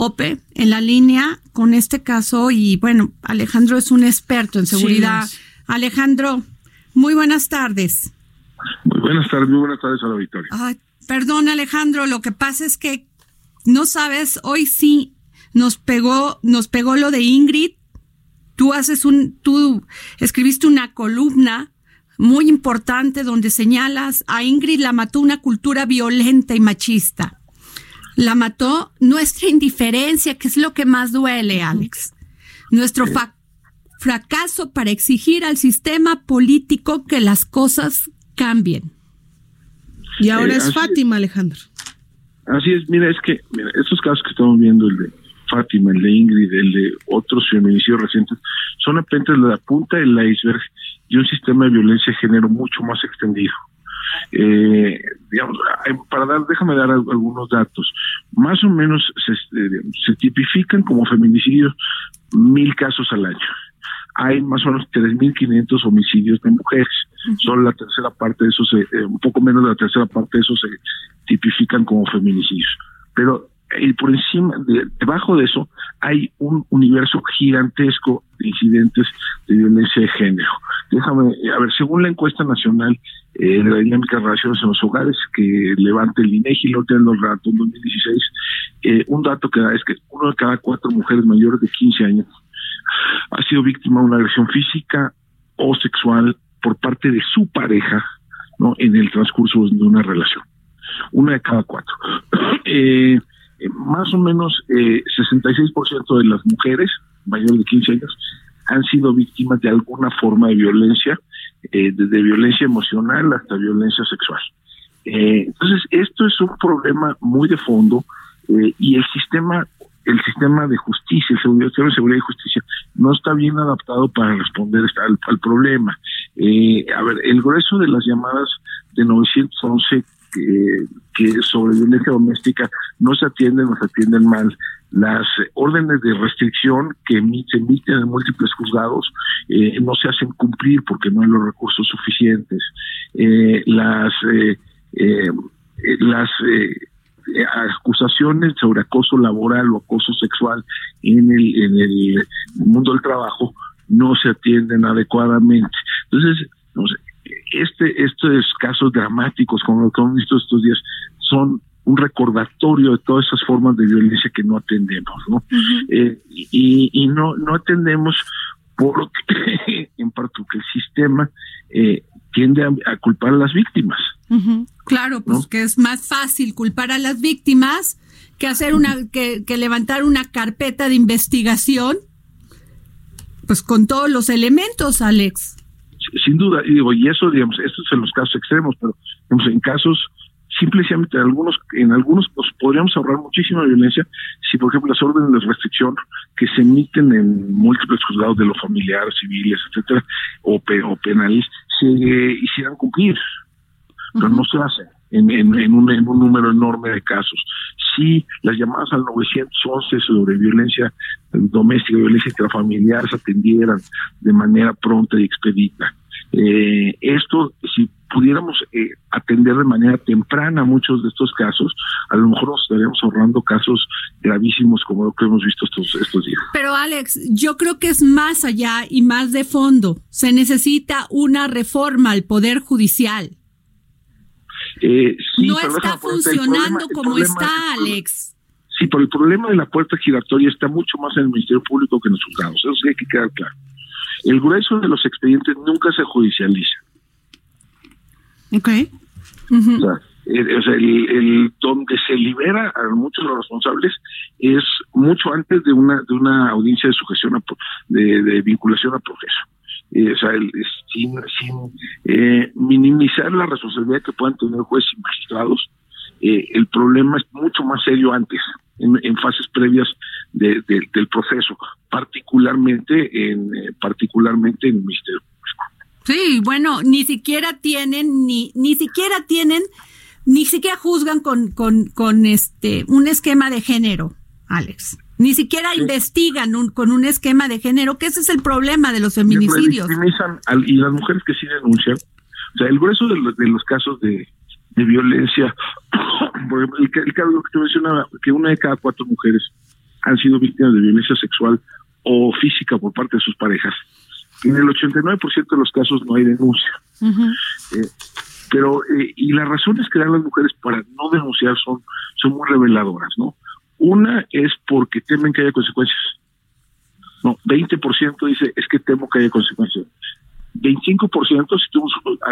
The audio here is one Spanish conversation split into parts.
Ope en la línea con este caso y bueno, Alejandro es un experto en seguridad. Sí, Alejandro, muy buenas tardes. Muy buenas tardes, muy buenas tardes a la Victoria. Ay, perdón Alejandro, lo que pasa es que no sabes, hoy sí nos pegó, nos pegó lo de Ingrid. Tú haces un, tú escribiste una columna muy importante donde señalas a Ingrid la mató una cultura violenta y machista la mató nuestra indiferencia, que es lo que más duele, Alex. Nuestro fracaso para exigir al sistema político que las cosas cambien. Y ahora es Fátima, Alejandro. Así es, mira, es que mira, estos casos que estamos viendo, el de Fátima, el de Ingrid, el de otros feminicidios recientes, son apenas la punta del iceberg de un sistema de violencia de género mucho más extendido. Eh, digamos, para dar, déjame dar algunos datos. Más o menos se, eh, se tipifican como feminicidios mil casos al año. Hay más o menos 3.500 homicidios de mujeres. Solo la tercera parte de esos, eh, un poco menos de la tercera parte de esos se tipifican como feminicidios. Pero y por encima, debajo de eso, hay un universo gigantesco de incidentes de violencia de género. Déjame, a ver, según la encuesta nacional eh, de la dinámica de relaciones en los hogares que levanta el INEGI, lo tienen los datos en 2016, eh, un dato que da es que uno de cada cuatro mujeres mayores de 15 años ha sido víctima de una agresión física o sexual por parte de su pareja, ¿no? En el transcurso de una relación. Una de cada cuatro. eh, eh, más o menos eh, 66% de las mujeres mayores de 15 años han sido víctimas de alguna forma de violencia, eh, desde violencia emocional hasta violencia sexual. Eh, entonces, esto es un problema muy de fondo eh, y el sistema el sistema de justicia, el sistema de seguridad y justicia, no está bien adaptado para responder al, al problema. Eh, a ver, el grueso de las llamadas de 911 que, sobre violencia doméstica no se atienden o se atienden mal. Las órdenes de restricción que se emiten en múltiples juzgados eh, no se hacen cumplir porque no hay los recursos suficientes. Eh, las eh, eh las eh, acusaciones sobre acoso laboral o acoso sexual en el, en el mundo del trabajo no se atienden adecuadamente. Entonces, no sé, este, estos casos dramáticos como lo que hemos visto estos días son un recordatorio de todas esas formas de violencia que no atendemos, ¿no? eh, y, y no, no atendemos porque, en parte, porque el sistema eh, tiende a, a, culpar a las víctimas. Claro, pues ¿no? que es más fácil culpar a las víctimas que hacer una, que, que levantar una carpeta de investigación, pues con todos los elementos, Alex sin duda, y digo, y eso, digamos, esto es en los casos extremos, pero digamos, en casos simplemente en algunos, en algunos pues, podríamos ahorrar muchísima violencia si, por ejemplo, las órdenes de restricción que se emiten en múltiples juzgados de lo familiar, civiles, etcétera, o, pe o penales, se eh, hicieran cumplir. Pero uh -huh. no se hace en, en, en, un, en un número enorme de casos. Si las llamadas al 911 sobre violencia doméstica, violencia intrafamiliar se atendieran de manera pronta y expedita. Eh, esto, si pudiéramos eh, atender de manera temprana muchos de estos casos, a lo mejor nos estaríamos ahorrando casos gravísimos como lo que hemos visto estos, estos días. Pero Alex, yo creo que es más allá y más de fondo. Se necesita una reforma al Poder Judicial. Eh, sí, no está funcionando como está, Alex. Sí, pero el problema de la puerta giratoria está mucho más en el Ministerio Público que en los juzgados. Eso sí hay que quedar claro. El grueso de los expedientes nunca se judicializa. Ok. O sea, el, el, donde se libera a muchos de los responsables es mucho antes de una de una audiencia de sujeción a, de, de vinculación a proceso. Eh, o sea, el, sin, sin eh, minimizar la responsabilidad que puedan tener jueces y magistrados, eh, el problema es mucho más serio antes, en, en fases previas de, de, del proceso, particularmente en eh, particularmente en el Ministerio Público. Sí, bueno, ni siquiera tienen ni ni siquiera tienen ni siquiera juzgan con, con, con este un esquema de género, Alex. Ni siquiera sí. investigan un, con un esquema de género, que ese es el problema de los feminicidios. Y, y las mujeres que sí denuncian, o sea, el grueso de, los, de los casos de, de violencia, por ejemplo, el, el caso que te mencionaba, que una de cada cuatro mujeres han sido víctimas de violencia sexual o física por parte de sus parejas. En el 89% de los casos no hay denuncia. Uh -huh. eh, pero eh, y las razones que dan las mujeres para no denunciar son son muy reveladoras no una es porque temen que haya consecuencias no 20% dice es que temo que haya consecuencias 25% si tú,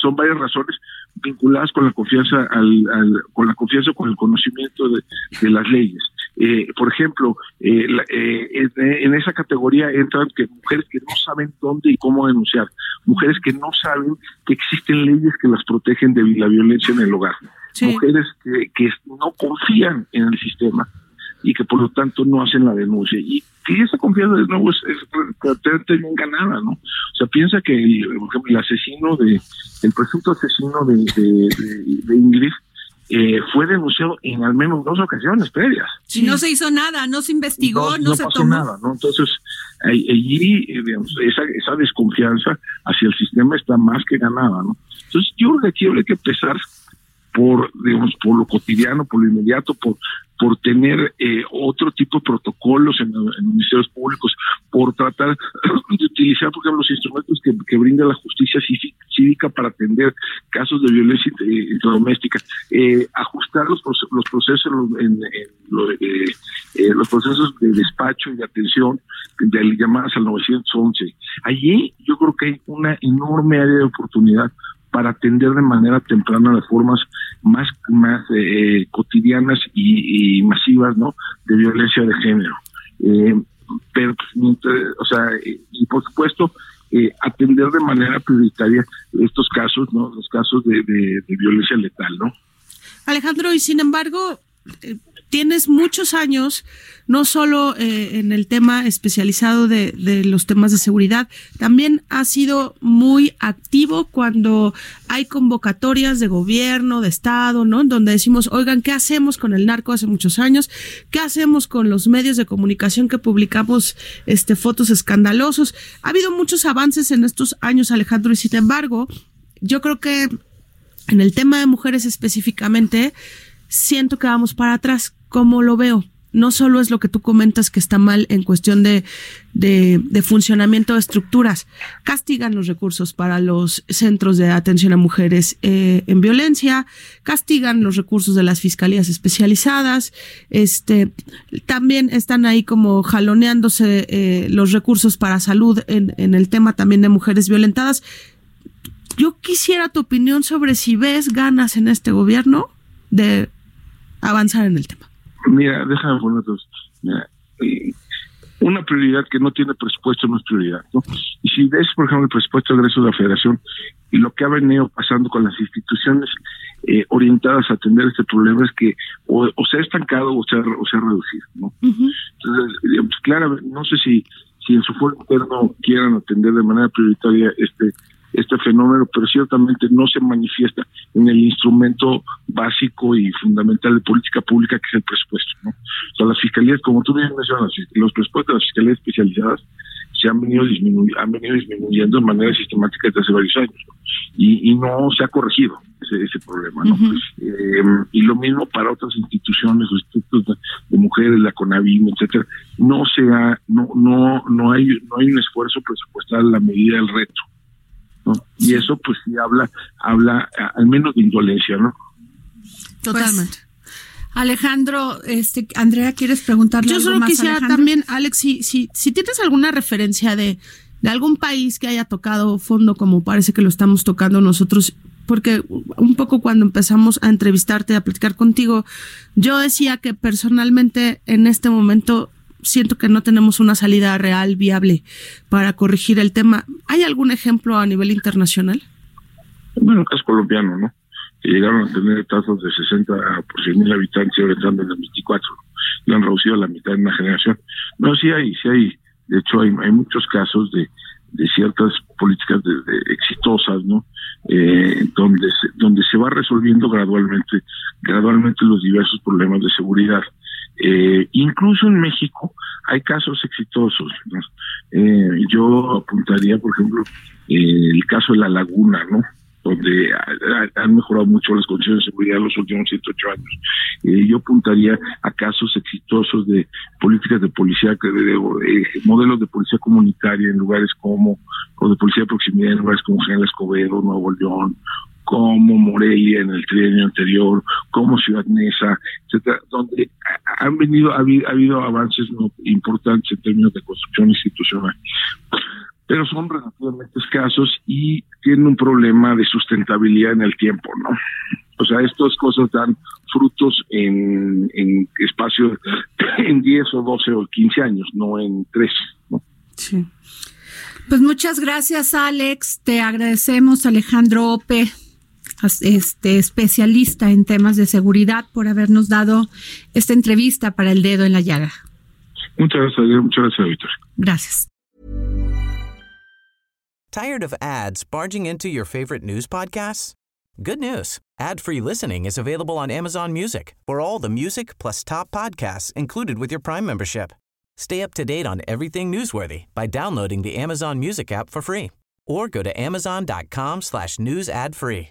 son varias razones vinculadas con la confianza al, al, con la confianza con el conocimiento de, de las leyes eh, por ejemplo eh, la, eh, en esa categoría entran que mujeres que no saben dónde y cómo denunciar mujeres que no saben que existen leyes que las protegen de la violencia en el hogar sí. mujeres que, que no confían en el sistema y que por lo tanto no hacen la denuncia. Y esa confianza de nuevo es, es bien ganada, ¿no? O sea, piensa que el, por ejemplo, el asesino de, el presunto asesino de, de, de, de Ingrid, eh, fue denunciado en al menos dos ocasiones previas. Sí. No se hizo nada, no se investigó, no, no, no se pasó tomó. nada, ¿no? Entonces, allí, eh, digamos, esa, esa desconfianza hacia el sistema está más que ganada, ¿no? Entonces, yo creo que aquí habría que empezar por, digamos, por lo cotidiano, por lo inmediato, por, por tener eh, otro tipo de protocolos en, los ministerios públicos, por tratar de utilizar, por ejemplo, los instrumentos que, que brinda la justicia cívica para atender casos de violencia doméstica, eh, ajustar los, los procesos en, eh, eh, los procesos de despacho y de atención de llamadas al 911. Allí yo creo que hay una enorme área de oportunidad para atender de manera temprana las formas más más eh, cotidianas y, y, masivas no de violencia de género. Eh, pero o sea y por supuesto eh, atender de manera prioritaria estos casos no los casos de, de, de violencia letal no Alejandro y sin embargo tienes muchos años, no solo eh, en el tema especializado de, los temas de seguridad, también has sido muy activo cuando hay convocatorias de gobierno, de Estado, ¿no? Donde decimos, oigan, ¿qué hacemos con el narco hace muchos años? ¿Qué hacemos con los medios de comunicación que publicamos este, fotos escandalosos? Ha habido muchos avances en estos años, Alejandro, y sin embargo, yo creo que en el tema de mujeres específicamente, siento que vamos para atrás. ¿Cómo lo veo? No solo es lo que tú comentas que está mal en cuestión de, de, funcionamiento de estructuras. Castigan los recursos para los centros de atención a mujeres eh, en violencia, castigan los recursos de las fiscalías especializadas, este, también están ahí como jaloneándose eh, los recursos para salud en el tema también de mujeres violentadas. Yo quisiera tu opinión sobre si ves ganas en este gobierno de avanzar en el tema. Mira, déjame poner dos. Mira, eh, una prioridad que no tiene presupuesto no es prioridad, ¿no? Y si ves, por ejemplo, el presupuesto de egreso de la Federación y lo que ha venido pasando con las instituciones eh, orientadas a atender este problema es que o, o se ha estancado o se ha, o se ha reducido, ¿no? Uh -huh. Entonces, digamos, claro, no sé si, si en su foro interno quieran atender de manera prioritaria este este fenómeno, pero ciertamente no se manifiesta en el instrumento básico y fundamental de política pública que es el presupuesto. ¿no? O sea, las fiscalías, como tú bien mencionas, los presupuestos de las fiscalías especializadas se han venido, han venido disminuyendo de manera sistemática desde hace varios años ¿no? y, y, no se ha corregido ese, ese problema. ¿no? Uh -huh. eh, y lo mismo para otras instituciones, los institutos de, de, mujeres, la CONAVIM, etcétera, no se ha, no, no, no hay, no hay un esfuerzo presupuestal a la medida del reto. ¿No? Y eso pues sí habla, habla al menos de indolencia, ¿no? Totalmente. Pues, Alejandro, este, Andrea, ¿quieres preguntarle Yo solo quisiera también, Alex, si, si, si tienes alguna referencia de, de algún país que haya tocado fondo como parece que lo estamos tocando nosotros, porque un poco cuando empezamos a entrevistarte, a platicar contigo, yo decía que personalmente en este momento siento que no tenemos una salida real, viable para corregir el tema. ¿Hay algún ejemplo a nivel internacional? Bueno, el caso colombiano, ¿no? que llegaron a tener tasas de 60 por 100 mil habitantes y ahora están en el 24. Lo han reducido a la mitad en una generación. No, sí hay, sí hay. De hecho, hay, hay muchos casos de, de ciertas políticas de, exitosas, ¿no? Eh, donde se, donde se va resolviendo gradualmente, gradualmente los diversos problemas de seguridad. Eh, incluso en México hay casos exitosos. Eh, yo apuntaría, por ejemplo, eh, el caso de la Laguna, ¿no? donde han mejorado mucho las condiciones de seguridad en los últimos 108 años. Eh, yo apuntaría a casos exitosos de políticas de policía, de, de, modelos de policía comunitaria en lugares como, o de policía de proximidad en lugares como General Escobedo, Nuevo León, como Morelia en el trienio anterior, como Ciudad Neza, etcétera, donde han venido, ha habido, ha habido avances importantes en términos de construcción institucional pero son relativamente escasos y tienen un problema de sustentabilidad en el tiempo, ¿no? O sea, estas cosas dan frutos en, en espacio en 10 o 12 o 15 años, no en 3, ¿no? Sí. Pues muchas gracias, Alex. Te agradecemos, Alejandro Ope, este especialista en temas de seguridad, por habernos dado esta entrevista para el dedo en la llaga. Muchas gracias, muchas gracias, Víctor. Gracias. Tired of ads barging into your favorite news podcasts? Good news. Ad-free listening is available on Amazon Music for all the music plus top podcasts included with your Prime membership. Stay up to date on everything newsworthy by downloading the Amazon Music app for free or go to amazon.com slash news ad free.